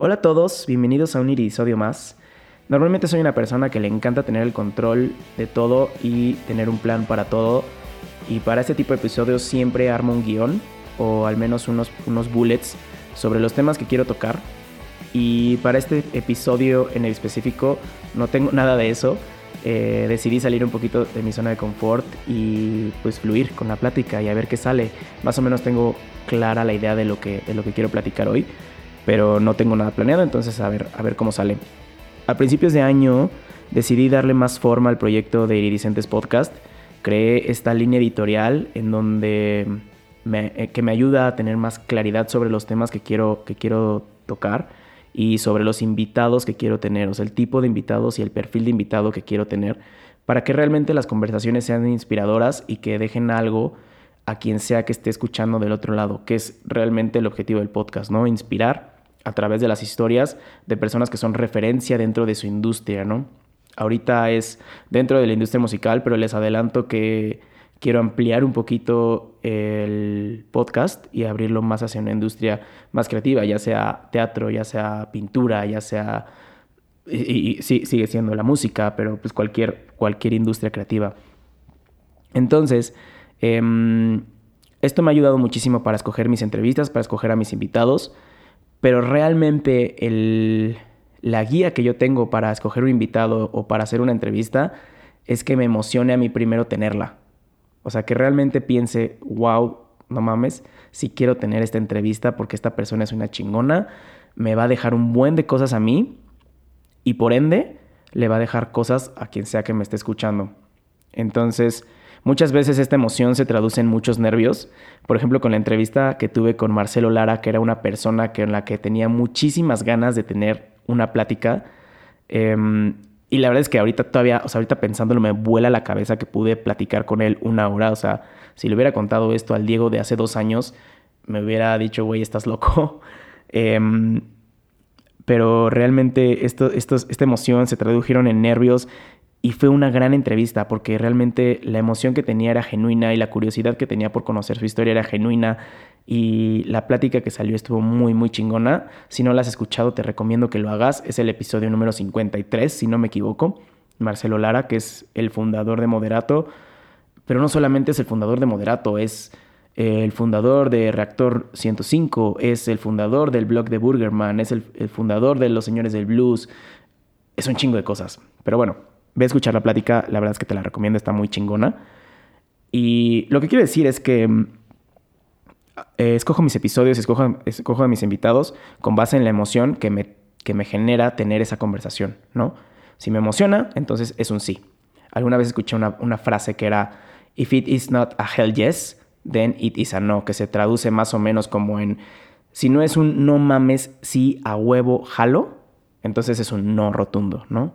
Hola a todos, bienvenidos a un episodio más. Normalmente soy una persona que le encanta tener el control de todo y tener un plan para todo. Y para este tipo de episodios siempre armo un guion o al menos unos, unos bullets sobre los temas que quiero tocar. Y para este episodio en específico no tengo nada de eso. Eh, decidí salir un poquito de mi zona de confort y pues fluir con la plática y a ver qué sale. Más o menos tengo clara la idea de lo que, de lo que quiero platicar hoy pero no tengo nada planeado, entonces a ver, a ver cómo sale. A principios de año decidí darle más forma al proyecto de Iridicentes Podcast. Creé esta línea editorial en donde eh, que me ayuda a tener más claridad sobre los temas que quiero, que quiero tocar y sobre los invitados que quiero tener, o sea, el tipo de invitados y el perfil de invitado que quiero tener, para que realmente las conversaciones sean inspiradoras y que dejen algo a quien sea que esté escuchando del otro lado, que es realmente el objetivo del podcast, ¿no? Inspirar a través de las historias de personas que son referencia dentro de su industria, ¿no? Ahorita es dentro de la industria musical, pero les adelanto que quiero ampliar un poquito el podcast y abrirlo más hacia una industria más creativa, ya sea teatro, ya sea pintura, ya sea... Y, sí, sigue siendo la música, pero pues cualquier, cualquier industria creativa. Entonces, em, esto me ha ayudado muchísimo para escoger mis entrevistas, para escoger a mis invitados pero realmente el, la guía que yo tengo para escoger un invitado o para hacer una entrevista es que me emocione a mí primero tenerla. O sea, que realmente piense, wow, no mames, si quiero tener esta entrevista porque esta persona es una chingona, me va a dejar un buen de cosas a mí y por ende le va a dejar cosas a quien sea que me esté escuchando. Entonces, Muchas veces esta emoción se traduce en muchos nervios. Por ejemplo, con la entrevista que tuve con Marcelo Lara, que era una persona con la que tenía muchísimas ganas de tener una plática. Em, y la verdad es que ahorita todavía, o sea, ahorita pensándolo me vuela la cabeza que pude platicar con él una hora. O sea, si le hubiera contado esto al Diego de hace dos años, me hubiera dicho, güey, estás loco. Em, pero realmente esta emoción se tradujeron en nervios y fue una gran entrevista porque realmente la emoción que tenía era genuina y la curiosidad que tenía por conocer su historia era genuina y la plática que salió estuvo muy muy chingona. Si no la has escuchado te recomiendo que lo hagas. Es el episodio número 53 si no me equivoco. Marcelo Lara que es el fundador de Moderato. Pero no solamente es el fundador de Moderato, es el fundador de Reactor 105, es el fundador del blog de Burgerman, es el, fundador de Los Señores del Blues. Es un chingo de cosas. Pero bueno, Ve a escuchar la plática, la verdad es que te la recomiendo, está muy chingona. Y lo que quiero decir es que mm, eh, escojo mis episodios, escojo, escojo a mis invitados con base en la emoción que me, que me genera tener esa conversación, ¿no? Si me emociona, entonces es un sí. Alguna vez escuché una, una frase que era, if it is not a hell yes, then it is a no, que se traduce más o menos como en, si no es un no mames, sí a huevo, jalo, entonces es un no rotundo, ¿no?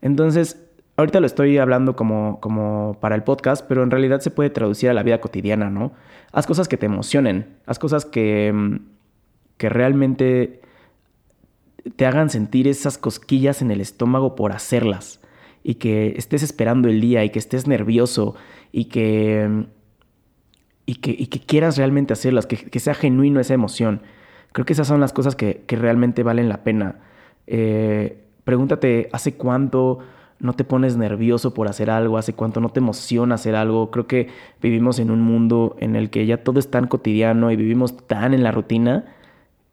Entonces, ahorita lo estoy hablando como, como para el podcast, pero en realidad se puede traducir a la vida cotidiana, ¿no? Haz cosas que te emocionen, haz cosas que, mm, que realmente te hagan sentir esas cosquillas en el estómago por hacerlas y que estés esperando el día y que estés nervioso y que, mm, y que, que quieras realmente hacerlas, que, sea genuino esa emoción. Creo que esas son las cosas que, realmente valen la pena. Eh, pregúntate, ¿hace cuánto no te pones nervioso por hacer algo, hace cuánto no te emociona hacer algo. Creo que vivimos en un mundo en el que ya todo es tan cotidiano y vivimos tan en la rutina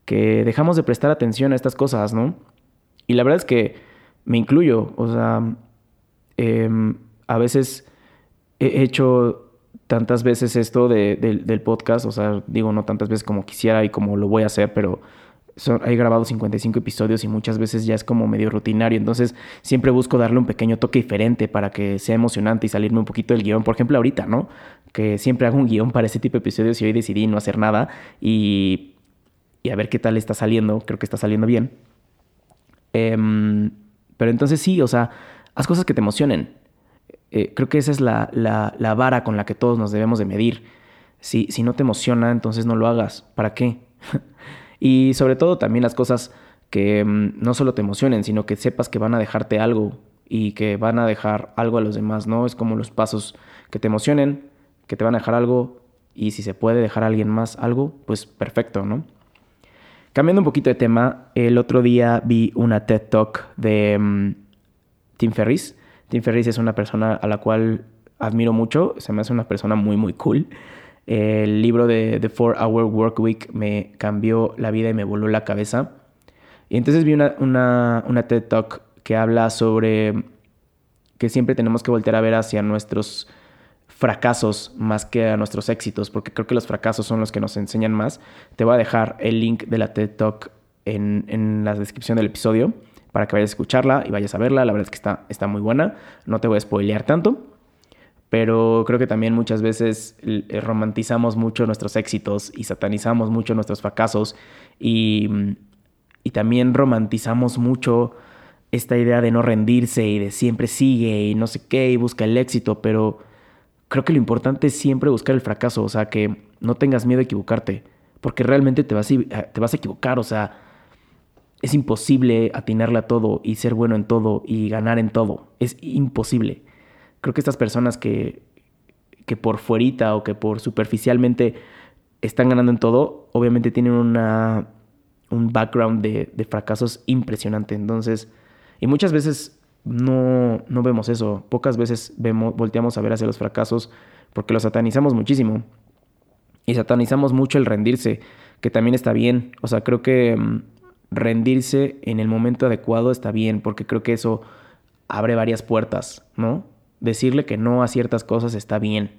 que dejamos de prestar atención a estas cosas, ¿no? Y la verdad es que me incluyo, o sea, em, a veces he hecho tantas veces esto del podcast, o sea, digo no tantas veces como quisiera y como lo voy a hacer, pero son, he grabado 55 episodios y muchas veces ya es como medio rutinario, entonces siempre busco darle un pequeño toque diferente para que sea emocionante y salirme un poquito del guion. Por ejemplo, ahorita, ¿no? Que siempre hago un guion para ese tipo de episodios y hoy decidí no hacer nada y, y a ver qué tal está saliendo, creo que está saliendo bien. Em, pero entonces sí, o sea, haz cosas que te emocionen. Eh, creo que esa es la, la, la, vara con la que todos nos debemos de medir. Si, si no te emociona, entonces no lo hagas. ¿Para qué? Y sobre todo también las cosas que mm, no solo te emocionen, sino que sepas que van a dejarte algo y que van a dejar algo a los demás, ¿no? Es como los pasos que te emocionen, que te van a dejar algo y si se puede dejar a alguien más algo, pues perfecto, ¿no? Cambiando un poquito de tema, el otro día vi una TED Talk de mm, Tim Ferriss. Tim Ferriss es una persona a la cual admiro mucho, se me hace una persona muy, muy cool. El libro de The Four Hour Work Week me cambió la vida y me voló la cabeza. Y entonces vi una, una, una TED Talk que habla sobre que siempre tenemos que voltear a ver hacia nuestros fracasos más que a nuestros éxitos, porque creo que los fracasos son los que nos enseñan más. Te voy a dejar el link de la TED Talk en, en la descripción del episodio para que vayas a escucharla y vayas a verla. La verdad es que está, está muy buena. No te voy a spoilear tanto, pero creo que también muchas veces eh, romantizamos mucho nuestros éxitos y satanizamos mucho nuestros fracasos y, y también romantizamos mucho esta idea de no rendirse y de siempre sigue y no sé qué y busca el éxito, pero creo que lo importante es siempre buscar el fracaso, o sea, que no tengas miedo a equivocarte, porque realmente te vas a, te vas a equivocar, o sea, es imposible atinarle a todo y ser bueno en todo y ganar en todo, es imposible. Creo que estas personas que, que por fuerita o que por superficialmente están ganando en todo, obviamente tienen una, un background de, de fracasos impresionante, entonces y muchas veces no, no vemos eso. Pocas veces vemos, volteamos a ver hacia los fracasos porque los satanizamos muchísimo. Y satanizamos mucho el rendirse, que también está bien. O sea, creo que mm, rendirse en el momento adecuado está bien, porque creo que eso abre varias puertas, ¿no? Decirle que no a ciertas cosas está bien.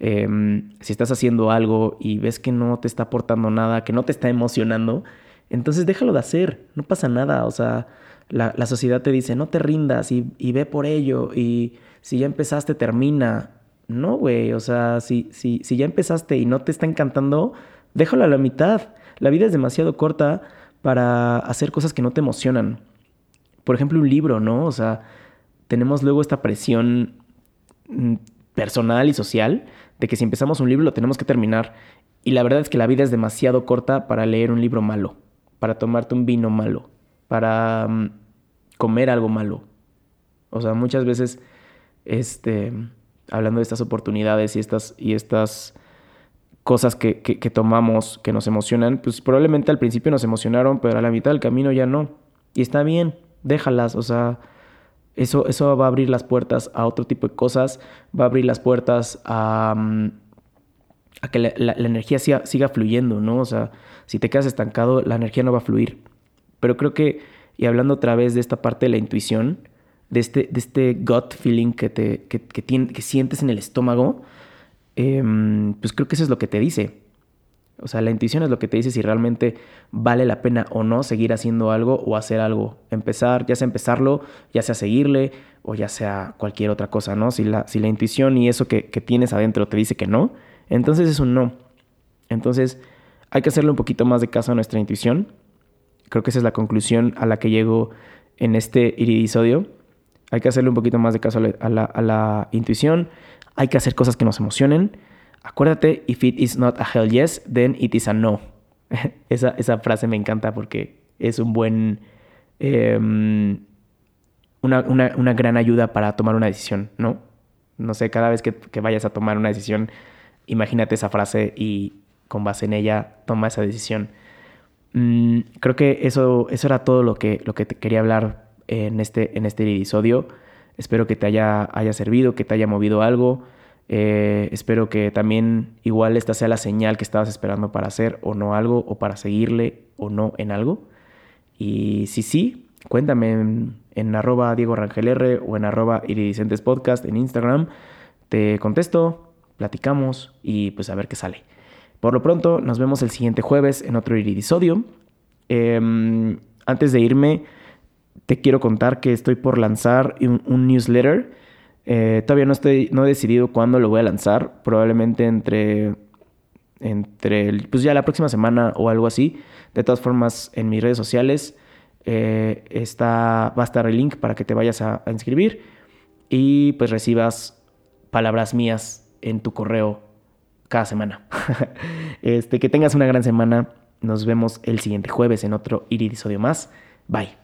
Em, si estás haciendo algo y ves que no te está aportando nada, que no te está emocionando, entonces déjalo de hacer, no pasa nada. O sea, la, sociedad te dice, no te rindas y, ve por ello y si ya empezaste, termina. No, güey, o sea, si, si, si ya empezaste y no te está encantando, déjalo a la mitad. La vida es demasiado corta para hacer cosas que no te emocionan. Por ejemplo, un libro, ¿no? O sea, tenemos luego esta presión mm, personal y social de que si empezamos un libro lo tenemos que terminar. Y la verdad es que la vida es demasiado corta para leer un libro malo, para tomarte un vino malo para mm, comer algo malo. O sea, muchas veces, este, hablando de estas oportunidades y estas, y estas cosas que, que, tomamos que nos emocionan, pues probablemente al principio nos emocionaron, pero a la mitad del camino ya no. Y está bien, déjalas, o sea, eso, eso va a abrir las puertas a otro tipo de cosas, va a abrir las puertas a, mm, a que la, energía siga, siga, fluyendo, ¿no? O sea, si te quedas estancado, la energía no va a fluir. Pero creo que, y hablando otra vez de esta parte de la intuición, de este, de este gut feeling que, te, que, que sientes en el estómago, em, pues creo que eso es lo que te dice. O sea, la intuición es lo que te dice si realmente vale la pena o no seguir haciendo algo o hacer algo. Empezar, ya sea empezarlo, ya sea seguirle o ya sea cualquier otra cosa, ¿no? Si la, si la intuición y eso que, tienes adentro te dice que no, entonces es un no. Entonces hay que hacerle un poquito más de caso a nuestra intuición Creo que esa es la conclusión a la que llego en este iridisodio. Hay que hacerle un poquito más de caso a la, intuición. Hay que hacer cosas que nos emocionen. Acuérdate, if it is not a hell yes, then it is a no. esa, esa frase me encanta porque es un buen... Em, una, una, gran ayuda para tomar una decisión, ¿no? No sé, cada vez que, que vayas a tomar una decisión, imagínate esa frase y con base en ella toma esa decisión. Mm, creo que eso, eso era todo lo que, lo que te quería hablar en este, en este episodio. Espero que te haya, haya servido, que te haya movido algo. Eh, espero que también igual esta sea la señal que estabas esperando para hacer o no algo, o para seguirle o no en algo. Y si sí, cuéntame en, en arroba Diego Rangel R o en arroba Iridicentes Podcast en Instagram. Te contesto, platicamos y pues a ver qué sale. Por lo pronto, nos vemos el siguiente jueves en otro iridisodio. Em, antes de irme, te quiero contar que estoy por lanzar un, newsletter. Eh, todavía no, estoy, no he decidido cuándo lo voy a lanzar. Probablemente entre, entre pues ya la próxima semana o algo así. De todas formas, en mis redes sociales eh, está, va a estar el link para que te vayas a inscribir y pues recibas palabras mías en tu correo cada semana. este, que tengas una gran semana. Nos vemos el siguiente jueves en otro iridisodio más. Bye.